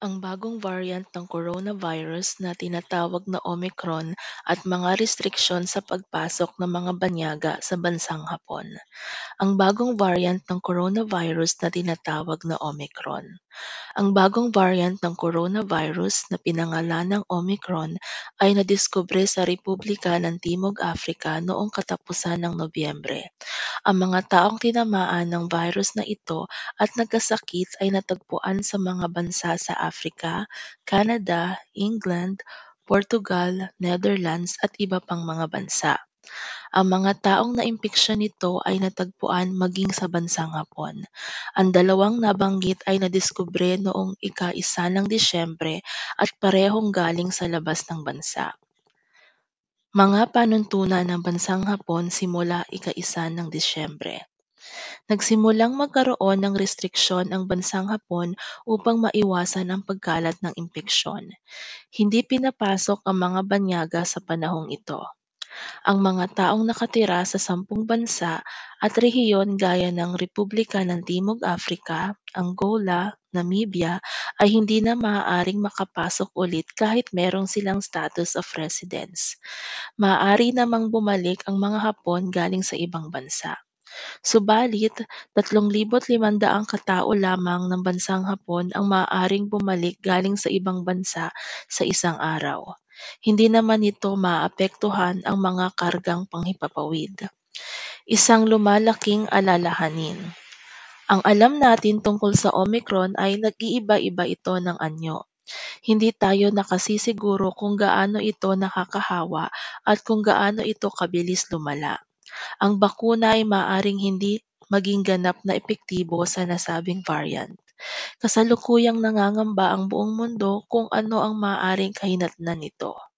Ang bagong variant ng coronavirus na tinatawag na Omicron at mga restriksyon sa pagpasok ng mga banyaga sa bansang Hapon. Ang bagong variant ng coronavirus na tinatawag na Omicron. Ang bagong variant ng coronavirus na pinangalanang Omicron ay nadiskubre sa Republika ng Timog Africa noong katapusan ng Nobyembre. Ang mga taong tinamaan ng virus na ito at nagkasakit ay natagpuan sa mga bansa sa Africa, Canada, England, Portugal, Netherlands at iba pang mga bansa. Ang mga taong naimpeksyon nito ay natagpuan maging sa bansang Hapon. Ang dalawang nabanggit ay nadiskubre noong ika-isa ng Disyembre at parehong galing sa labas ng bansa. Mga panuntunan ng bansang Hapon simula ika-isa ng Disyembre. Nagsimulang magkaroon ng restriksyon ang bansang Hapon upang maiwasan ang pagkalat ng impeksyon. Hindi pinapasok ang mga banyaga sa panahong ito. Ang mga taong nakatira sa sampung bansa at rehiyon gaya ng Republika ng Timog Africa, Angola, Namibia ay hindi na maaaring makapasok ulit kahit merong silang status of residence. Maaari namang bumalik ang mga Hapon galing sa ibang bansa. Subalit, 3,500 katao lamang ng bansang Hapon ang maaaring bumalik galing sa ibang bansa sa isang araw. Hindi naman ito maapektuhan ang mga kargang panghipapawid. Isang lumalaking alalahanin. Ang alam natin tungkol sa Omicron ay nag-iiba-iba ito ng anyo. Hindi tayo nakasisiguro kung gaano ito nakakahawa at kung gaano ito kabilis lumala. Ang bakuna ay maaaring hindi maging ganap na epektibo sa nasabing variant. Kasalukuyang nangangamba ang buong mundo kung ano ang maaaring kahinatnan nito.